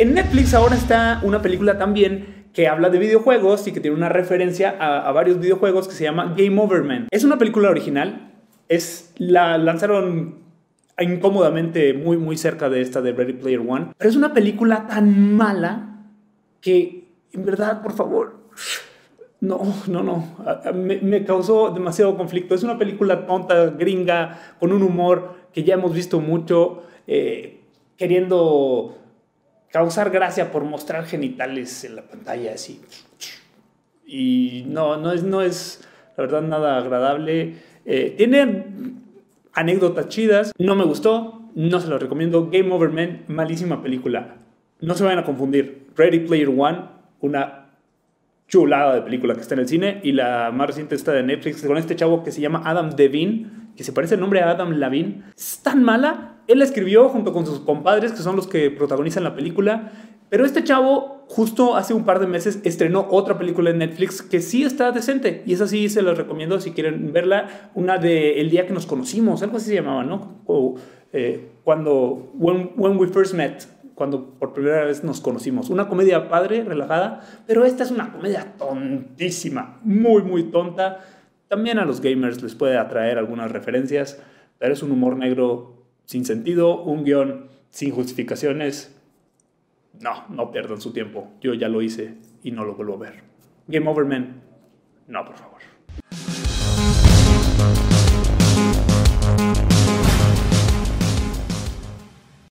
En Netflix ahora está una película también que habla de videojuegos y que tiene una referencia a, varios videojuegos que se llama Game Over Man. Es una película original, es, la lanzaron incómodamente muy, muy cerca de esta de Ready Player One, pero es una película tan mala que, en verdad, por favor, no, no, no. Me, causó demasiado conflicto. Es una película tonta, gringa, con un humor que ya hemos visto mucho, eh, queriendo causar gracia por mostrar genitales en la pantalla así. Y no, no es, no es la verdad nada agradable. Eh, tiene anécdotas chidas. No me gustó, no se lo recomiendo. Game Over Man, malísima película. No se vayan a confundir. Ready Player One, una chulada de película que está en el cine. Y la más reciente está de Netflix con este chavo que se llama Adam Devine, que se parece el nombre a Adam Lavin. Es tan mala. Él la escribió junto con sus compadres, que son los que protagonizan la película. Pero este chavo, justo hace un par de meses, estrenó otra película en Netflix que sí está decente. Y esa sí se la recomiendo si quieren verla. Una de El día que nos conocimos, algo así se llamaba, ¿no? O eh, cuando, when, when We First Met cuando por primera vez nos conocimos. Una comedia padre, relajada, pero esta es una comedia tontísima, muy, muy tonta. También a los gamers les puede atraer algunas referencias, pero es un humor negro sin sentido, un guion sin justificaciones. No, no pierdan su tiempo. Yo ya lo hice y no lo vuelvo a ver. Game Over Men, no, por favor.